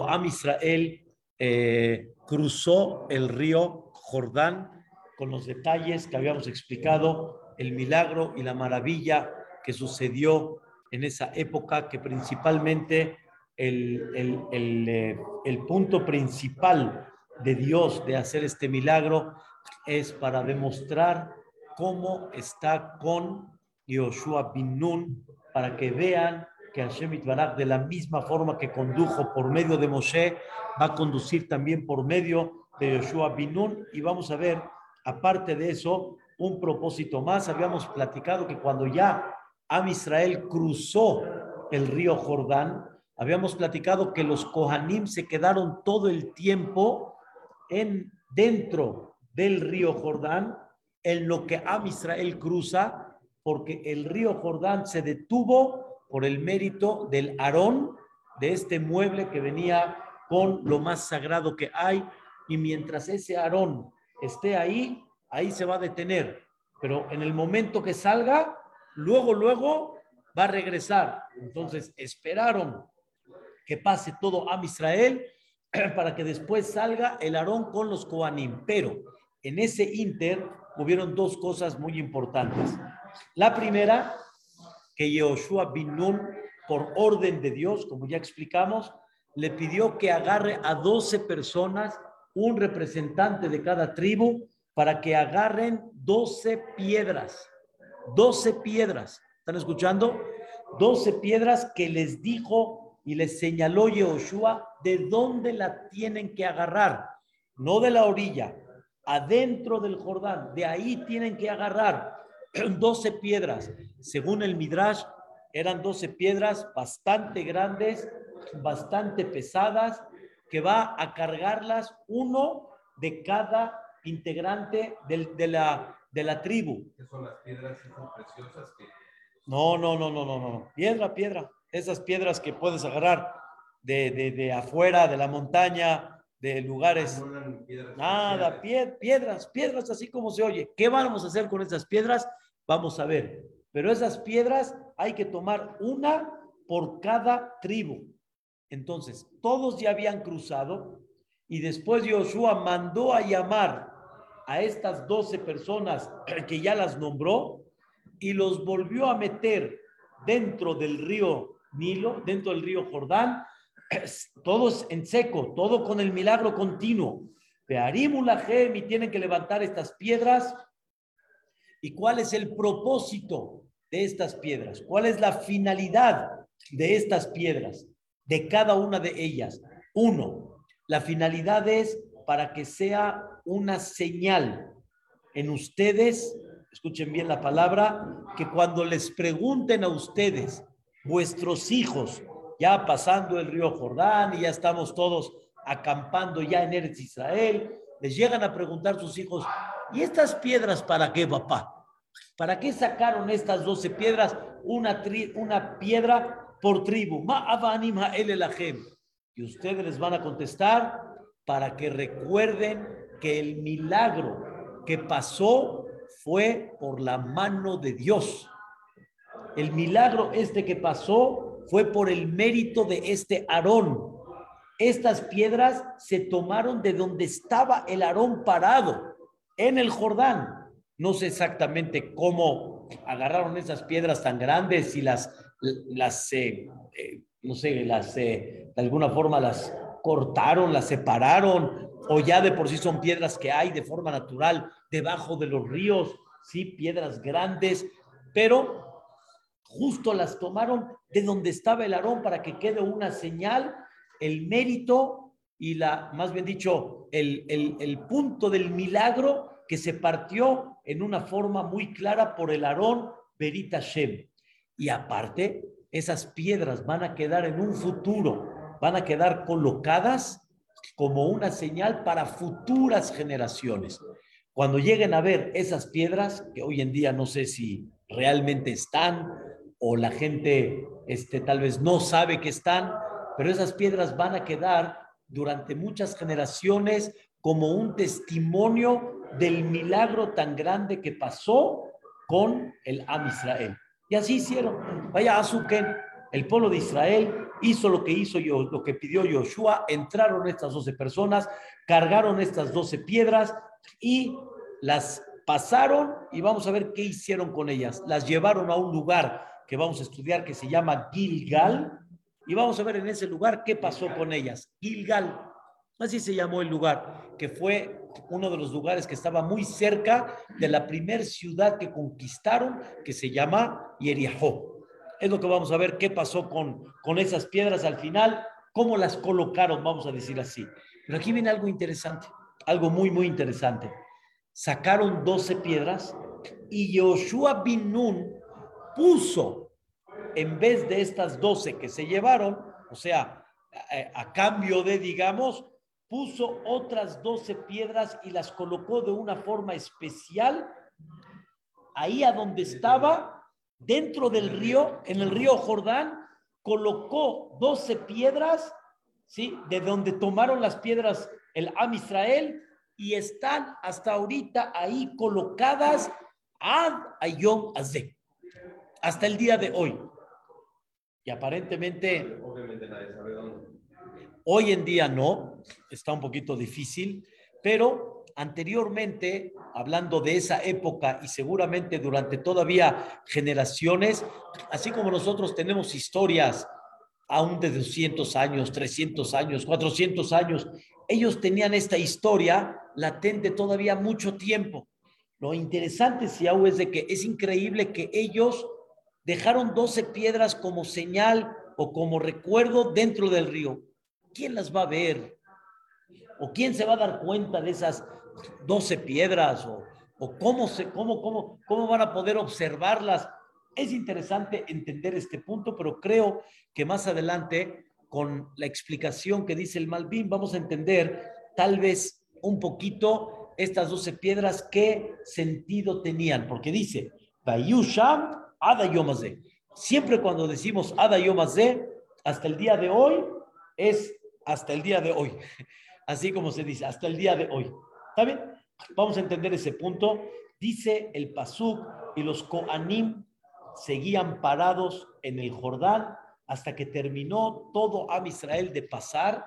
Am Israel eh, cruzó el río Jordán con los detalles que habíamos explicado, el milagro y la maravilla que sucedió en esa época, que principalmente el, el, eh, el, punto principal de Dios de hacer este milagro es para demostrar cómo está con Yoshua bin Nun, para que vean que Hashem de la misma forma que condujo por medio de Moshe, va a conducir también por medio de Yoshua bin Nun. Y vamos a ver, aparte de eso, un propósito más. Habíamos platicado que cuando ya Am Israel cruzó el río Jordán, habíamos platicado que los Kohanim se quedaron todo el tiempo en, dentro del río Jordán, en lo que Am Israel cruza, porque el río Jordán se detuvo por el mérito del Aarón, de este mueble que venía con lo más sagrado que hay, y mientras ese Aarón esté ahí, ahí se va a detener. Pero en el momento que salga, luego, luego va a regresar. Entonces esperaron que pase todo a Israel para que después salga el Aarón con los Koanim. Pero en ese inter hubieron dos cosas muy importantes. La primera que Yehoshua bin Nun, por orden de Dios, como ya explicamos, le pidió que agarre a 12 personas, un representante de cada tribu, para que agarren 12 piedras. 12 piedras. ¿Están escuchando? 12 piedras que les dijo y les señaló Yehoshua de dónde la tienen que agarrar. No de la orilla, adentro del Jordán. De ahí tienen que agarrar 12 piedras. Según el Midrash, eran 12 piedras bastante grandes, bastante pesadas, que va a cargarlas uno de cada integrante de, la, de la tribu. ¿Qué son las piedras preciosas? No, no, no, no, no, no. Piedra, piedra. Esas piedras que puedes agarrar de, de, de afuera, de la montaña, de lugares. Nada, piedras, piedras así como se oye. ¿Qué vamos a hacer con esas piedras? Vamos a ver. Pero esas piedras hay que tomar una por cada tribu. Entonces, todos ya habían cruzado y después Josué mandó a llamar a estas doce personas que ya las nombró y los volvió a meter dentro del río Nilo, dentro del río Jordán, todos en seco, todo con el milagro continuo. Pearimulajem y tienen que levantar estas piedras. ¿Y cuál es el propósito de estas piedras? ¿Cuál es la finalidad de estas piedras? De cada una de ellas. Uno, la finalidad es para que sea una señal en ustedes, escuchen bien la palabra, que cuando les pregunten a ustedes, vuestros hijos, ya pasando el río Jordán y ya estamos todos acampando ya en Eretz Israel, les llegan a preguntar sus hijos, ¿y estas piedras para qué, papá? ¿Para qué sacaron estas doce piedras? Una, una piedra por tribu. Y ustedes les van a contestar para que recuerden que el milagro que pasó fue por la mano de Dios. El milagro este que pasó fue por el mérito de este Aarón. Estas piedras se tomaron de donde estaba el Aarón parado, en el Jordán. No sé exactamente cómo agarraron esas piedras tan grandes y las, las eh, eh, no sé, las, eh, de alguna forma las cortaron, las separaron, o ya de por sí son piedras que hay de forma natural debajo de los ríos, sí, piedras grandes, pero justo las tomaron de donde estaba el Aarón para que quede una señal, el mérito y la, más bien dicho, el, el, punto del milagro que se partió en una forma muy clara por el Aarón Berit Hashem. Y aparte, esas piedras van a quedar en un futuro, van a quedar colocadas como una señal para futuras generaciones. Cuando lleguen a ver esas piedras, que hoy en día no sé si realmente están o la gente este, tal vez no sabe que están, pero esas piedras van a quedar durante muchas generaciones como un testimonio del milagro tan grande que pasó con el Am Israel. Y así hicieron. Vaya Azuken, el pueblo de Israel, hizo lo que hizo yo, lo que pidió Joshua, entraron estas 12 personas, cargaron estas 12 piedras y las pasaron y vamos a ver qué hicieron con ellas. Las llevaron a un lugar que vamos a estudiar que se llama Gilgal y vamos a ver en ese lugar qué pasó con ellas. Gilgal, así se llamó el lugar, que fue uno de los lugares que estaba muy cerca de la primer ciudad que conquistaron, que se llama Yerijo. Es lo que vamos a ver qué pasó con, con esas piedras al final, cómo las colocaron, vamos a decir así. Pero aquí viene algo interesante, algo muy, muy interesante. Sacaron 12 piedras y Joshua bin Nun puso, en vez de estas 12 que se llevaron, o sea, a, a cambio de, digamos, puso otras 12 piedras y las colocó de una forma especial ahí a donde estaba dentro del río, en el río Jordán, colocó 12 piedras, ¿sí? De donde tomaron las piedras el Am Israel y están hasta ahorita ahí colocadas ad Ayom Azeh, hasta el día de hoy. Y aparentemente, hoy en día no, está un poquito difícil, pero anteriormente, hablando de esa época y seguramente durante todavía generaciones, así como nosotros tenemos historias aún de 200 años, 300 años, 400 años, ellos tenían esta historia latente todavía mucho tiempo. Lo interesante, Siau, es de que es increíble que ellos dejaron 12 piedras como señal o como recuerdo dentro del río. ¿Quién las va a ver? ¿O quién se va a dar cuenta de esas 12 piedras o, cómo, se, cómo, cómo, cómo van a poder observarlas. Es interesante entender este punto, pero creo que más adelante, con la explicación que dice el Malvin, vamos a entender tal vez un poquito estas 12 piedras, qué sentido tenían, porque dice, Bayusham Ada Siempre cuando decimos Ada Yomazé, hasta el día de hoy, es hasta el día de hoy. Así como se dice, hasta el día de hoy. ¿Está bien? Vamos a entender ese punto. Dice el Pasuk y los Koanim seguían parados en el Jordán hasta que terminó todo Am Israel de pasar,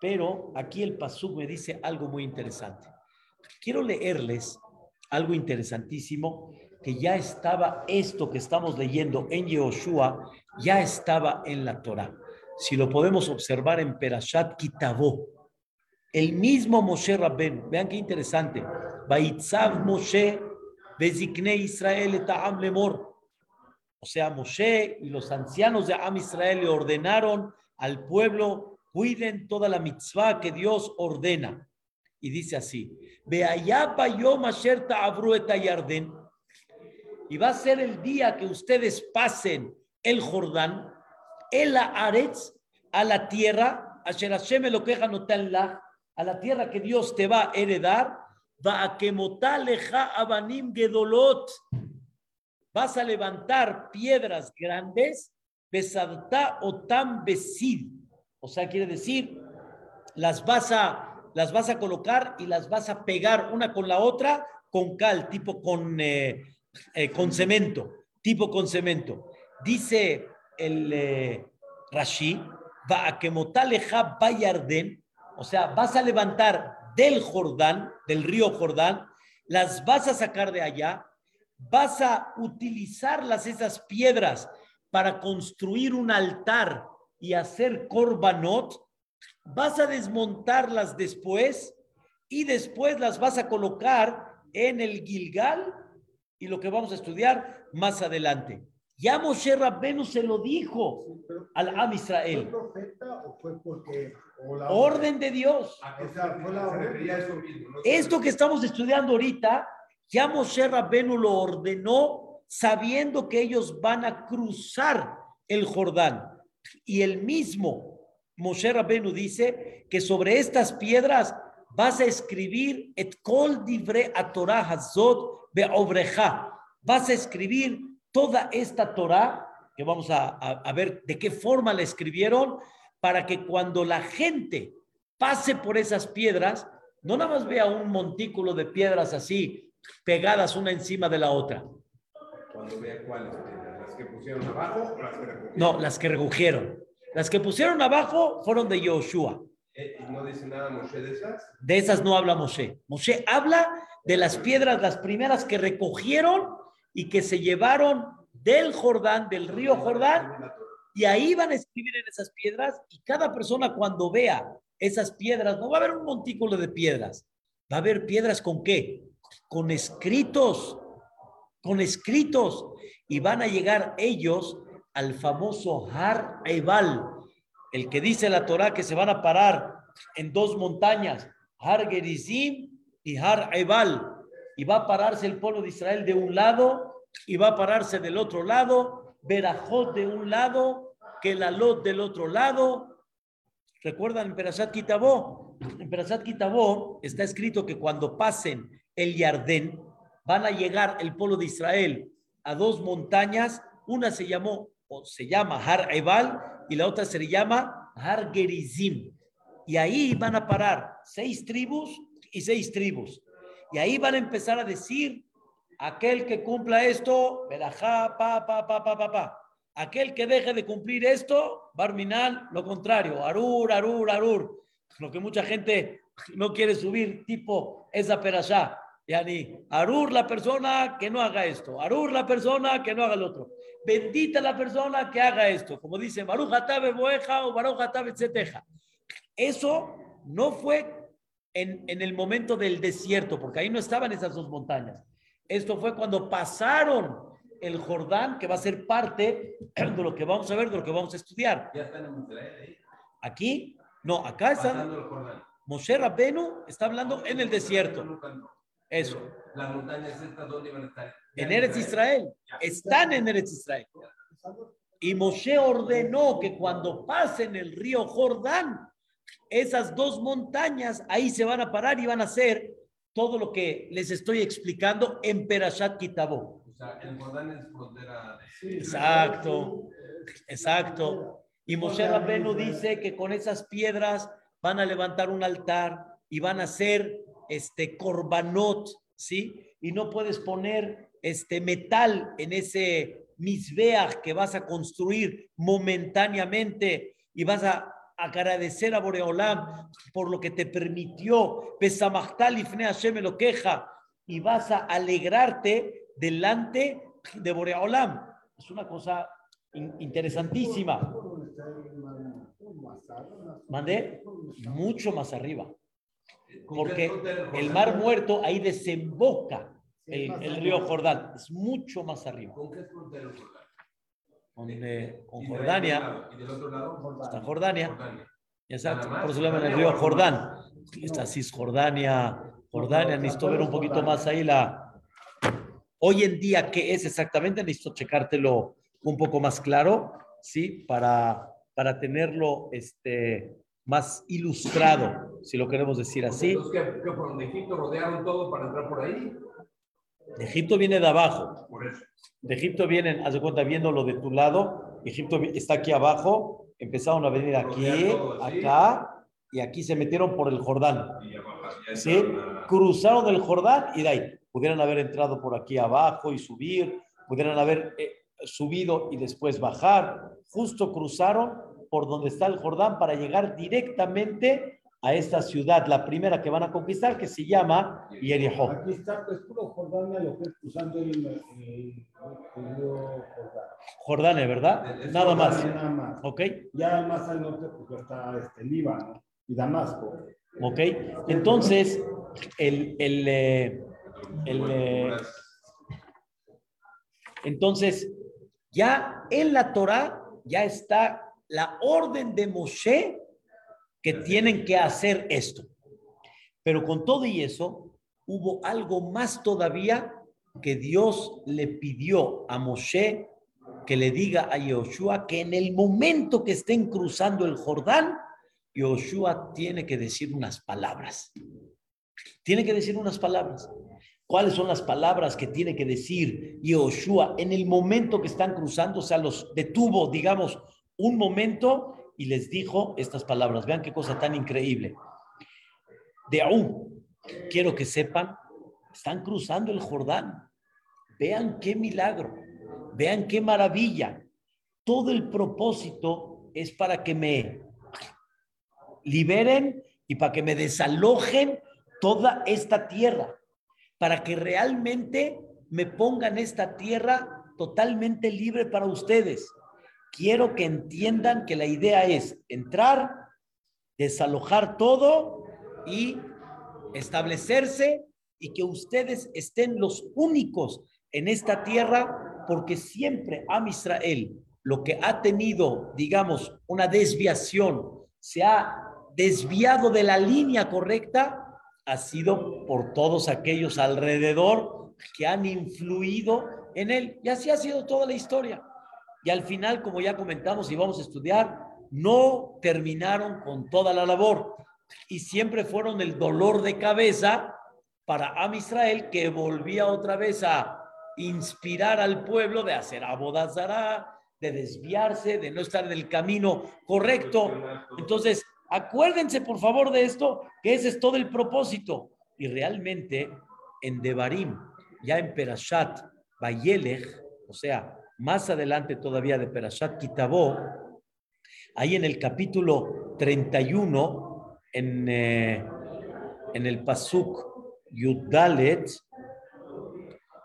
pero aquí el Pasuk me dice algo muy interesante. Quiero leerles algo interesantísimo que ya estaba esto que estamos leyendo en Yehoshua, ya estaba en la Torah. Si lo podemos observar en Perashat Kitabó, el mismo Moshe Rabben, vean qué interesante. Baitzav Moshe, Bezikne Israel eta'am lemor. O sea, Moshe y los ancianos de Am Israel le ordenaron al pueblo, cuiden toda la mitzvah que Dios ordena. Y dice así, Yom Asher Ta'abru Yarden. Y va a ser el día que ustedes pasen el Jordán, el Aretz, a la tierra, Hashem lo queja a la tierra que Dios te va a heredar, va a quemotaleja abanim gedolot. Vas a levantar piedras grandes, besadta o tan besid. O sea, quiere decir, las vas a, las vas a colocar y las vas a pegar una con la otra con cal, tipo con, eh, eh, con cemento, tipo con cemento. Dice el eh, Rashi, va a quemotaleja bayarden, o sea, vas a levantar del Jordán, del río Jordán, las vas a sacar de allá, vas a utilizarlas, esas piedras, para construir un altar y hacer korbanot, vas a desmontarlas después y después las vas a colocar en el Gilgal y lo que vamos a estudiar más adelante. Ya Moshe Rabbenu se lo dijo al Am Israel. ¿Fue profeta o fue porque orden de Dios. Esto que estamos estudiando ahorita, ya Moshe Rabbenu lo ordenó sabiendo que ellos van a cruzar el Jordán. Y el mismo Moshe Rabbenu dice que sobre estas piedras vas a escribir et kol divre a Torah hazot beobreja. Vas a escribir toda esta Torah, que vamos a, a ver de qué forma la escribieron, para que cuando la gente pase por esas piedras, no nada más vea un montículo de piedras así, pegadas una encima de la otra. Cuando vea cuáles, las que pusieron abajo o las que recogieron. No, las que recogieron. Las que pusieron abajo fueron de Yoshua. Eh, ¿y ¿No dice nada Moshe de esas? De esas no habla Moshe. Moshe habla de las piedras, las primeras que recogieron y que se llevaron del Jordán, del río Jordán, y ahí van a escribir en esas piedras y cada persona cuando vea esas piedras, no va a haber un montículo de piedras, va a haber piedras con qué? Con escritos, con escritos, y van a llegar ellos al famoso Har Ebal, el que dice la Torah que se van a parar en dos montañas, Har Gerizim y Har Ebal, y va a pararse el pueblo de Israel de un lado y va a pararse del otro lado, Berajot de un lado, Kelalot del otro lado. ¿Recuerdan en Perashat Kitabó? En Perashat Kitabó está escrito que cuando pasen el Yardén, van a llegar el pueblo de Israel a dos montañas, una se llamó o se llama Har Ebal y la otra se llama Har Gerizim. Y ahí van a parar seis tribus y seis tribus. Y ahí van a empezar a decir, aquel que cumpla esto, verajá, pa, pa, pa, pa, pa, pa. Aquel que deje de cumplir esto, Barminal, lo contrario, Arur, Arur, Arur. Lo que mucha gente no quiere subir, tipo esa perashá. Yani, Arur la persona que no haga esto, Arur la persona que no haga el otro. Bendita la persona que haga esto, como dice Baruch Atabe Boeja o Baruch Atabe Tzeteja. Eso no fue en, en el momento del desierto, porque ahí no estaban esas dos montañas. Esto fue cuando pasaron el Jordán, que va a ser parte de lo que vamos a ver, de lo que vamos a estudiar. Ya están en Israel ahí. Aquí, no, acá está. Pasando el Jordán. Moshe Rabbenu está hablando en el desierto. Eso. Las montañas estas, ¿dónde iban a estar? En Eretz Israel. Están en Eretz Israel. Y Moshe ordenó que cuando pasen el río Jordán, esas dos montañas ahí se van a parar y van a hacer todo lo que les estoy explicando en Perashat Kitabó. O sea, el Jordán es frontera de... Exacto, exacto. Y Moshe Rabbenu dice que con esas piedras van a levantar un altar y van a hacer este korbanot, ¿sí? Y no puedes poner este metal en ese misbeach que vas a construir momentáneamente y vas a agradecer a Boreolam por lo que te permitió, Besamachtal ifne Hashem lo queja, y vas a alegrarte delante de Boreolam. Es una cosa in- interesantísima. Mandé mucho más arriba, ¿Con qué porque el mar muerto ahí desemboca el, el río Jordán, es mucho más arriba. ¿Con qué frontera del Jordán? Con, eh, con Jordania, ¿Y del otro lado? está Jordania, Jordania. exacto, Nada más. por eso le llaman el río Jordán. Está Cisjordania, Jordania, necesito ver un poquito más ahí la... Hoy en día, ¿qué es exactamente? Necesito checártelo un poco más claro, ¿sí? Para, para tenerlo este, más ilustrado, si lo queremos decir así. Entonces, ¿qué, qué rodearon todo para entrar por ahí? De Egipto viene de abajo, de Egipto vienen, haz de cuenta, viéndolo de tu lado, Egipto está aquí abajo, empezaron a venir aquí, acá, y aquí se metieron por el Jordán. ¿sí? Cruzaron el Jordán y de ahí pudieran haber entrado por aquí abajo y subir, pudieran haber eh, subido y después bajar. Justo cruzaron por donde está el Jordán para llegar directamente a esta ciudad, la primera que van a conquistar, que se llama Jericó. Aquí está, pues puro Jordania, lo que es cruzando el, el, el río Jordán. Jordania, ¿verdad? Es Nada más. Nada más. ¿Ok? Ya más al norte, pues está este, Líbano y Damasco. ¿Ok? Entonces, el, el, eh, el, eh, Entonces, ya en la Torah ya está la orden de Moshe que tienen que hacer esto. Pero con todo y eso, hubo algo más todavía que Dios le pidió a Moshe que le diga a Yoshua que en el momento que estén cruzando el Jordán, Yoshua tiene que decir unas palabras. Tiene que decir unas palabras. ¿Cuáles son las palabras que tiene que decir Yoshua en el momento que están cruzando? O sea, los detuvo, digamos, un momento y les dijo estas palabras. Vean qué cosa tan increíble. De aún, quiero que sepan, están cruzando el Jordán. Vean qué milagro, vean qué maravilla. Todo el propósito es para que me liberen y para que me desalojen toda esta tierra, para que realmente me pongan esta tierra totalmente libre para ustedes. Quiero que entiendan que la idea es entrar, desalojar todo y establecerse y que ustedes estén los únicos en esta tierra porque siempre a Israel lo que ha tenido, digamos, una desviación, se ha desviado de la línea correcta, ha sido por todos aquellos alrededor que han influido en él. Y así ha sido toda la historia. Y al final, como ya comentamos y vamos a estudiar, no terminaron con toda la labor y siempre fueron el dolor de cabeza para Am Israel que volvía otra vez a inspirar al pueblo de hacer abodazará, de desviarse, de no estar en el camino correcto. Entonces, acuérdense por favor de esto, que ese es todo el propósito. Y realmente en Devarim, ya en Perashat, Bayelech, o sea, más adelante todavía de Perashat Kitabó, ahí en el capítulo 31, en, eh, en el Pasuk Yudalet,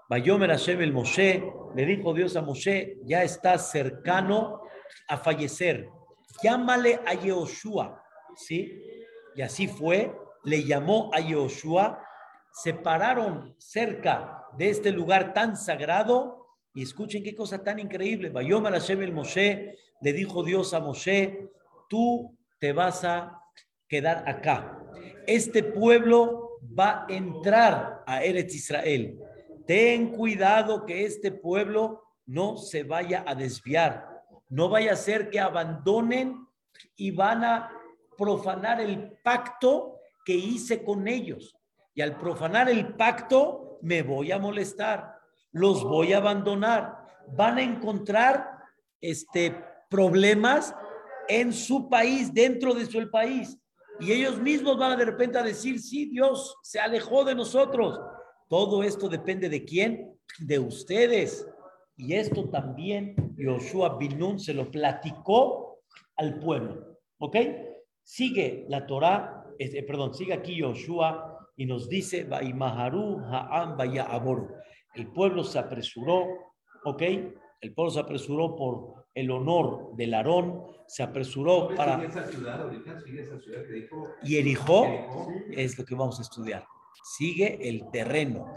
Bayomer Hashem el Moshe, le dijo Dios a Moshe, ya está cercano a fallecer. Llámale a Yehoshua, ¿sí? Y así fue, le llamó a Yehoshua, se pararon cerca de este lugar tan sagrado y escuchen qué cosa tan increíble. Bayomer Hashem el Moshe, le dijo Dios a Moshe, tú te vas a quedar acá. Este pueblo va a entrar a Eretz Israel ten cuidado que este pueblo no se vaya a desviar, no vaya a ser que abandonen y van a profanar el pacto que hice con ellos. Y al profanar el pacto, me voy a molestar, los voy a abandonar. Van a encontrar este, problemas en su país, dentro de su país. Y ellos mismos van a de repente a decir, sí, Dios se alejó de nosotros. Todo esto depende de quién? De ustedes. Y esto también Joshua Binun se lo platicó al pueblo. ¿Ok? Sigue la Torah, eh, perdón, sigue aquí Joshua y nos dice, Ha'am El pueblo se apresuró, ¿ok? El pueblo se apresuró por el honor del Aarón, se apresuró para... Y Erijó es lo que vamos a estudiar sigue el terreno,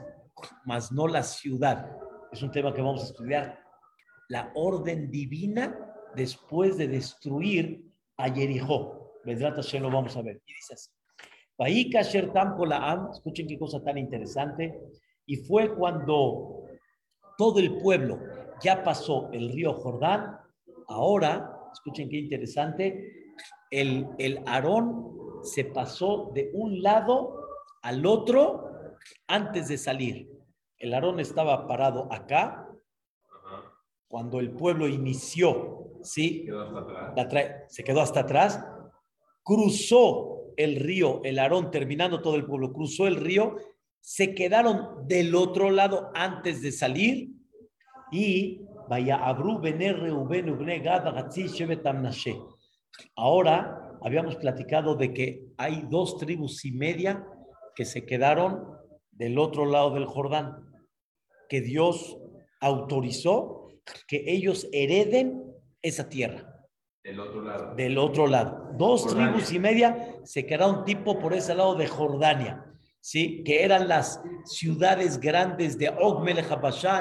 más no la ciudad. Es un tema que vamos a estudiar. La orden divina después de destruir a Jericó. Vedrata lo vamos a ver. Y dice así. Escuchen qué cosa tan interesante. Y fue cuando todo el pueblo ya pasó el río Jordán. Ahora, escuchen qué interesante, el, el Aarón se pasó de un lado al otro antes de salir. El Aarón estaba parado acá cuando el pueblo inició, ¿sí? se quedó hasta atrás, cruzó el río, el Aarón, terminando todo el pueblo, cruzó el río, se quedaron del otro lado antes de salir y vaya Abru Ahora habíamos platicado de que hay dos tribus y media que se quedaron del otro lado del Jordán, que Dios autorizó que ellos hereden esa tierra. Del otro lado. Del otro lado. Dos tribus y media se quedaron tipo por ese lado de Jordania, ¿sí? Que eran las ciudades grandes de Og Melech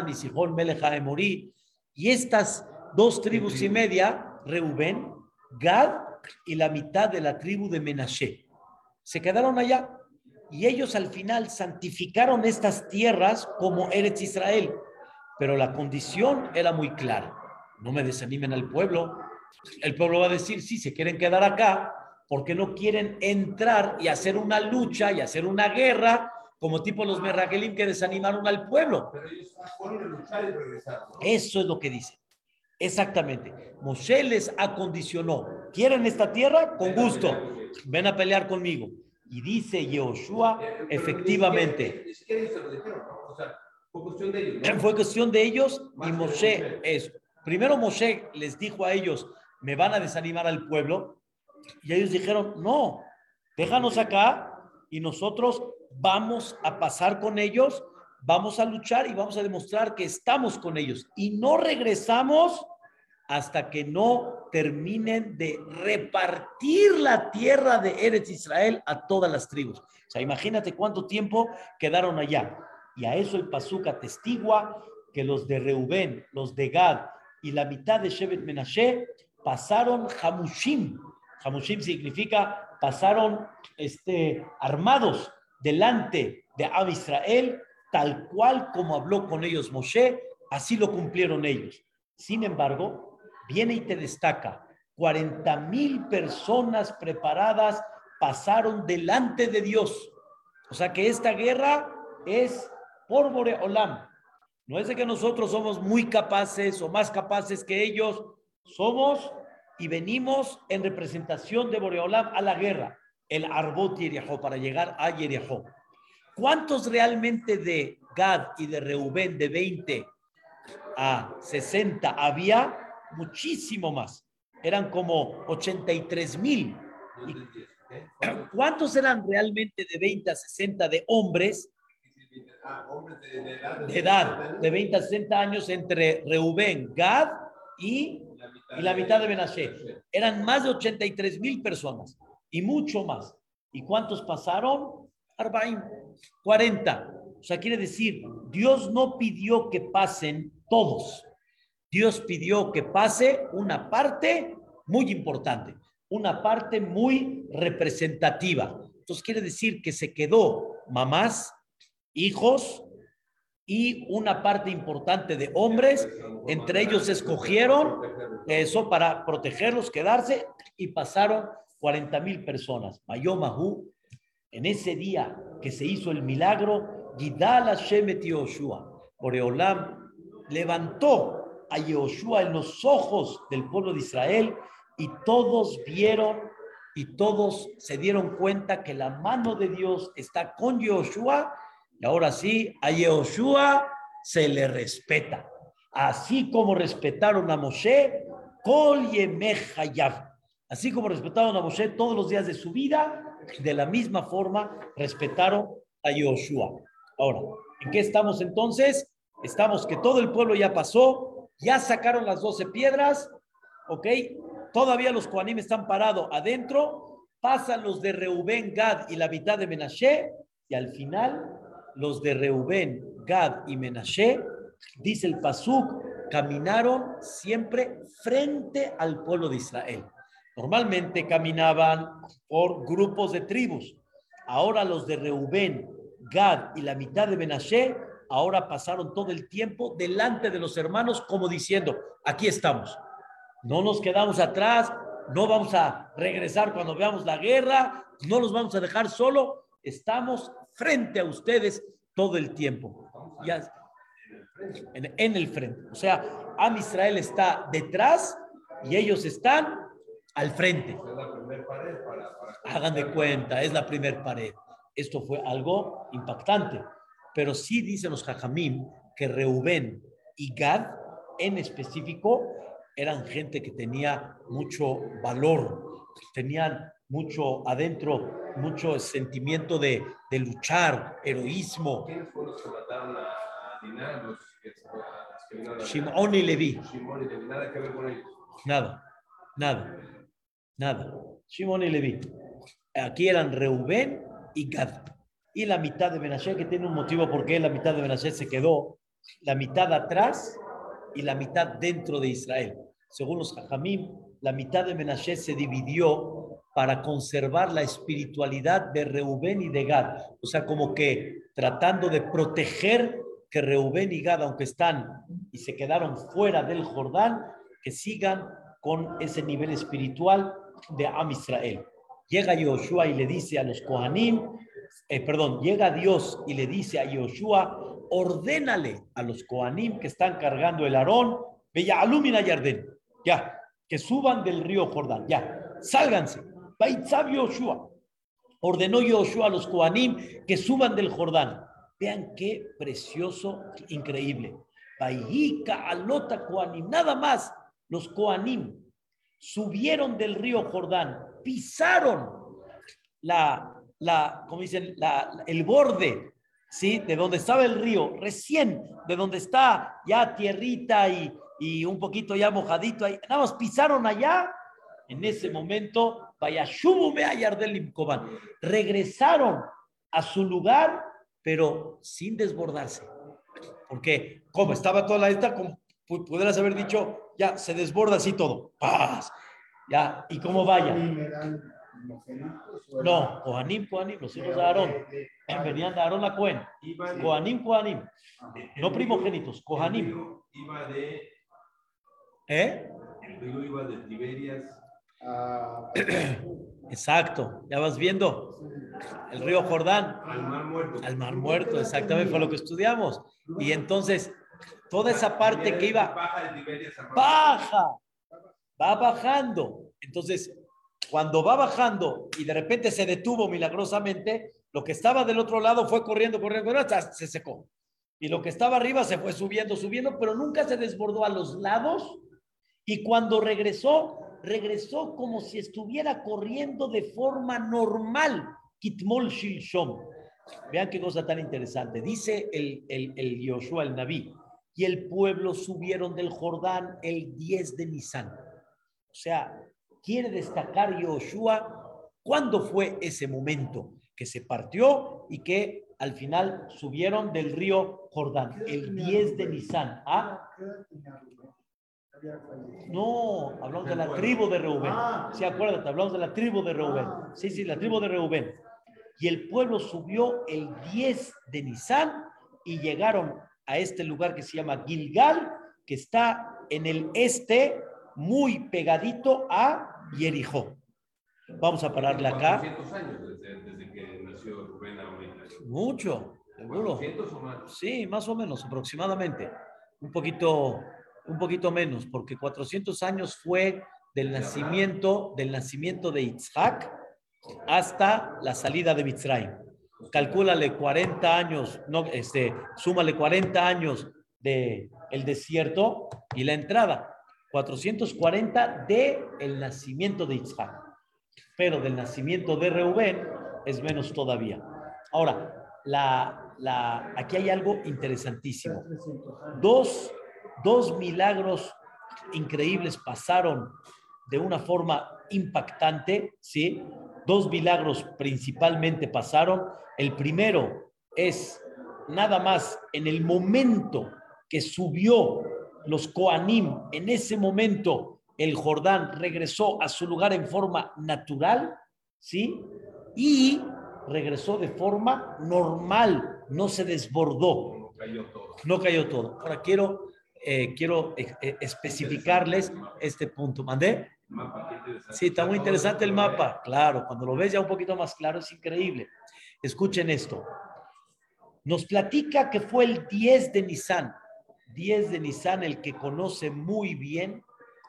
y Sihon Melech Emorí. Y estas dos tribus y media, Reuben, Gad y la mitad de la tribu de Menashe, se quedaron allá y ellos al final santificaron estas tierras como Eretz Israel. Pero la condición era muy clara. No me desanimen al pueblo. El pueblo va a decir, sí, se quieren quedar acá porque no quieren entrar y hacer una lucha y hacer una guerra como tipo los Merragelim que desanimaron al pueblo. Pero ellos fueron a luchar y regresaron. Eso es lo que dice. Exactamente. Moshe les acondicionó. ¿Quieren esta tierra? Con gusto. Ven a pelear conmigo. Y dice Yehoshua, efectivamente. Fue cuestión de ellos y Moshe es. Primero Moshe les dijo a ellos, me van a desanimar al pueblo. Y ellos dijeron, no, déjanos acá y nosotros vamos a pasar con ellos, vamos a luchar y vamos a demostrar que estamos con ellos. Y no regresamos hasta que no terminen de repartir la tierra de Eretz Israel a todas las tribus. O sea, imagínate cuánto tiempo quedaron allá. Y a eso el Pasuk atestigua que los de Reubén, los de Gad y la mitad de Shevet Menashe pasaron Hamushim. Hamushim significa pasaron este, armados delante de Ab Israel, tal cual como habló con ellos Moshe, así lo cumplieron ellos. Sin embargo, viene y te destaca, 40 mil personas preparadas pasaron delante de Dios. O sea que esta guerra es por Boreolam. No es de que nosotros somos muy capaces o más capaces que ellos, somos y venimos en representación de Boreolam a la guerra, el Arbot Yerihó, para llegar a Yerihó. ¿Cuántos realmente de Gad y de Reubén de 20 a 60 había? Muchísimo más. Eran como 83 mil. ¿Cuántos eran realmente de 20 a 60 de hombres? De edad, de 20 a 60 años entre Reubén, Gad y, y la mitad de Benashe. Eran más de 83 mil personas y mucho más. ¿Y cuántos pasaron? 40. O sea, quiere decir, Dios no pidió que pasen todos. Dios pidió que pase una parte muy importante, una parte muy representativa. Entonces quiere decir que se quedó mamás, hijos y una parte importante de hombres. Entre ellos escogieron eso para protegerlos, quedarse y pasaron 40 mil personas. Mayomahu en ese día que se hizo el milagro, Gidal Hashem et Yoshua, Boreolam levantó a Yoshua en los ojos del pueblo de Israel y todos vieron y todos se dieron cuenta que la mano de Dios está con Yoshua y ahora sí, a Yoshua se le respeta. Así como respetaron a Moshe, Kol Así como respetaron a Moshe todos los días de su vida, de la misma forma respetaron a Yoshua. Ahora, ¿en qué estamos entonces? Estamos que todo el pueblo ya pasó, ya sacaron las doce piedras, ¿ok? Todavía los Koanim están parados adentro, pasan los de Reubén, Gad y la mitad de Menashe, y al final los de Reubén, Gad y Menashe, dice el Pasuk, caminaron siempre frente al pueblo de Israel. Normalmente caminaban por grupos de tribus. Ahora los de Reubén, Gad y la mitad de Menashe, ahora pasaron todo el tiempo delante de los hermanos como diciendo, aquí estamos. No nos quedamos atrás, no vamos a regresar cuando veamos la guerra, no los vamos a dejar solo, estamos frente a ustedes todo el tiempo. Ya, en, en el frente. O sea, Am Israel está detrás y ellos están al frente. Hagan de cuenta, es la primera pared. Esto fue algo impactante. Pero sí dicen los jajamim que Reubén y Gad en específico eran gente que tenía mucho valor, tenían mucho adentro, mucho sentimiento de, de luchar, heroísmo. Shimon y Levi. Nada, nada. Nada. Shimon y Leví. Aquí eran Reubén y Gad. Y la mitad de Menashe, que tiene un motivo por qué la mitad de Menashe se quedó, la mitad atrás y la mitad dentro de Israel. Según los Jajamim, la mitad de Menashe se dividió para conservar la espiritualidad de Reubén y de Gad. O sea, como que tratando de proteger que Reubén y Gad, aunque están y se quedaron fuera del Jordán, que sigan con ese nivel espiritual de Am Israel. Llega Yoshua y le dice a los Kohanim, eh, perdón, llega Dios y le dice a Yoshua, ordénale a los Kohanim que están cargando el Aarón, Bella Alumina Yarden, ya, que suban del río Jordán, ya, sálganse. Baitzab Yoshua. Ordenó Yoshua a los Kohanim que suban del Jordán. Vean qué precioso, increíble. Baihika alota Kohanim, nada más los Kohanim subieron del río Jordán, pisaron la, la como dicen, la, el borde, ¿sí? De donde estaba el río, recién, de donde está ya tierrita y, y un poquito ya mojadito ahí, nada más pisaron allá, en ese momento, vaya, Yardel regresaron a su lugar, pero sin desbordarse. Porque, como estaba toda la esta, como pudieras haber dicho, ya se desborda así todo. ¡Paz! Ya, ¿y cómo vaya? No, Kohanim, Kohanim, los hijos de Aarón. Venían de Aarón a Cohen. Kohanim, Kohanim. No primogénitos, Kohanim. Iba de. ¿Eh? El río iba de Tiberias. Exacto, ya vas viendo. El río Jordán. Al mar muerto. Al mar muerto, exactamente, fue lo que estudiamos. Y entonces, toda esa parte que iba. Baja. Va bajando. Entonces, cuando va bajando y de repente se detuvo milagrosamente, lo que estaba del otro lado fue corriendo, corriendo, hasta se secó. Y lo que estaba arriba se fue subiendo, subiendo, pero nunca se desbordó a los lados. Y cuando regresó, regresó como si estuviera corriendo de forma normal. Kitmol Shilshom. Vean qué cosa tan interesante. Dice el, el, el Yoshua, el Naví, y el pueblo subieron del Jordán el 10 de Nisan. O sea, quiere destacar Yoshua cuándo fue ese momento que se partió y que al final subieron del río Jordán, el 10 de Nisan. ¿Ah? No, hablamos de la tribu de Reubén. Sí, acuérdate, hablamos de la tribu de Reubén. Sí, sí, la tribu de Reubén. Y el pueblo subió el 10 de Nisan y llegaron a este lugar que se llama Gilgal, que está en el este muy pegadito a Jericó. Vamos a pararle acá. años desde, que nació Rubén Mucho, seguro. o más? Sí, más o menos, aproximadamente. Un poquito, un poquito menos, porque 400 años fue del nacimiento, del nacimiento de Isaac hasta la salida de Mitzrayim. Calcúlale 40 años, no, este, súmale 40 años de el desierto y la entrada. 440 de el nacimiento de Isaac. Pero del nacimiento de Reubén es menos todavía. Ahora, la, la, aquí hay algo interesantísimo. Dos, dos milagros increíbles pasaron de una forma impactante, ¿sí? Dos milagros principalmente pasaron. El primero es nada más en el momento que subió los Koanim, en ese momento el Jordán regresó a su lugar en forma natural, ¿sí? Y regresó de forma normal, no se desbordó. No cayó todo. No cayó todo. Ahora quiero, eh, quiero eh, eh, especificarles este punto. ¿Mandé? Sí, está muy interesante el mapa. Claro, cuando lo ves ya un poquito más claro es increíble. Escuchen esto. Nos platica que fue el 10 de Nisan. 10 de Nisan, el que conoce muy bien,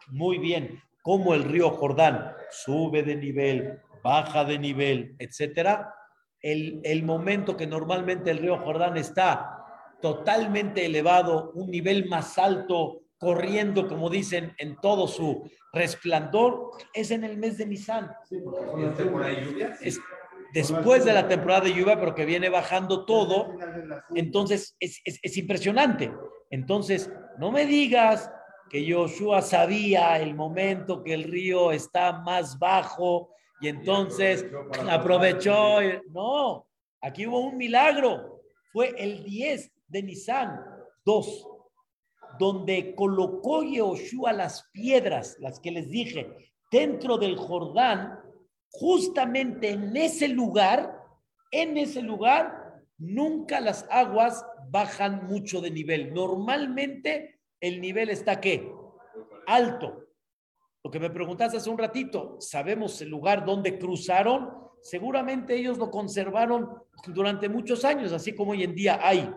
muy bien cómo el río Jordán sube de nivel, baja de nivel, etcétera. El, el momento que normalmente el río Jordán está totalmente elevado, un nivel más alto, corriendo, como dicen, en todo su resplandor, es en el mes de Nisan. Es después de la temporada de lluvia, pero que viene bajando todo. Entonces, es, es, es impresionante. Entonces, no me digas que Joshua sabía el momento que el río está más bajo y entonces aprovechó. No, aquí hubo un milagro. Fue el 10 de Nisan 2, donde colocó Joshua las piedras, las que les dije, dentro del Jordán, justamente en ese lugar, en ese lugar, nunca las aguas bajan mucho de nivel. Normalmente el nivel está qué? Alto. Lo que me preguntaste hace un ratito, ¿sabemos el lugar donde cruzaron? Seguramente ellos lo conservaron durante muchos años, así como hoy en día hay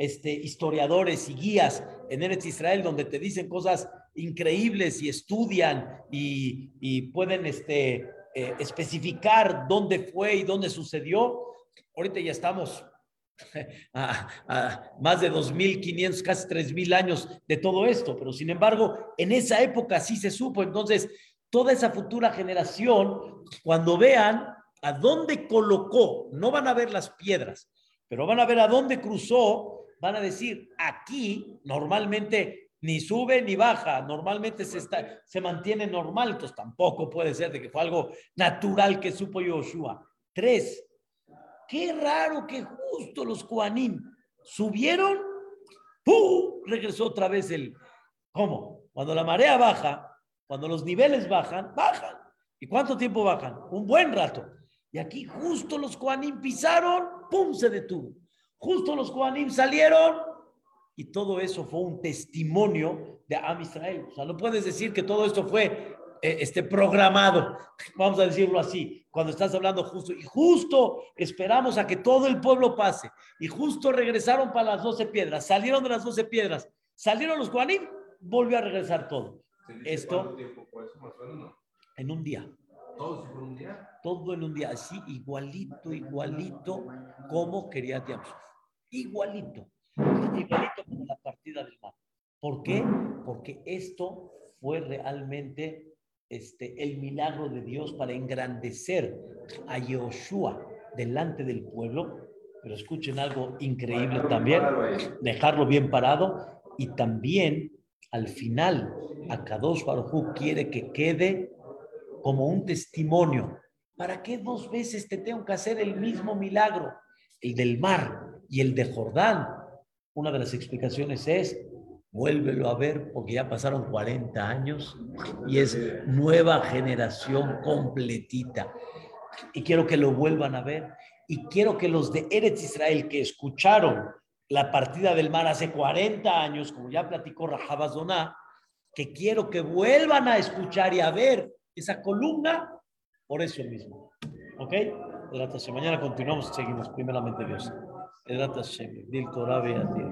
este, historiadores y guías en Eretz Israel donde te dicen cosas increíbles y estudian y, pueden este, eh, especificar dónde fue y dónde sucedió. Ahorita ya estamos a, a más de 2.500, casi 3.000 años de todo esto, pero sin embargo, en esa época sí se supo. Entonces, toda esa futura generación, cuando vean a dónde colocó, no van a ver las piedras, pero van a ver a dónde cruzó, van a decir, aquí normalmente ni sube ni baja, normalmente se, está, se mantiene normal, entonces tampoco puede ser de que fue algo natural que supo Yoshua. Tres, qué raro que justo los Kuanim subieron, ¡pum! regresó otra vez el... ¿Cómo? Cuando la marea baja, cuando los niveles bajan, bajan. ¿Y cuánto tiempo bajan? Un buen rato. Y aquí justo los Koanim pisaron, ¡pum! se detuvo. Justo los Koanim salieron y todo eso fue un testimonio de Am Israel. O sea, no puedes decir que todo esto fue eh, este, programado, vamos a decirlo así, cuando estás hablando justo. Y justo esperamos a que todo el pueblo pase. Y justo regresaron para las doce piedras, salieron de las doce piedras, salieron los Koanim, volvió a regresar todo. Esto en un día. ¿Todo en un día? todo en un día, así igualito, igualito como quería. Igualito, igualito como la partida del mar. ¿Por qué? Porque esto fue realmente este, el milagro de Dios para engrandecer a Yoshua delante del pueblo. Pero escuchen algo increíble también, dejarlo bien parado y también al final, Akadosh Baruj quiere que quede como un testimonio. ¿Para qué dos veces te tengo que hacer el mismo milagro? El del mar y el de Jordán. Una de las explicaciones es, vuélvelo a ver porque ya pasaron 40 años y es nueva generación completita. Y quiero que lo vuelvan a ver. Y quiero que los de Eretz Israel que escucharon la partida del mar hace 40 años, como ya platicó Rajabazoná, que quiero que vuelvan a escuchar y a ver esa columna por eso mismo. ¿Ok? Mañana continuamos y seguimos. Primeramente Dios. בעזרת השם, יגדיל תורה וידיר.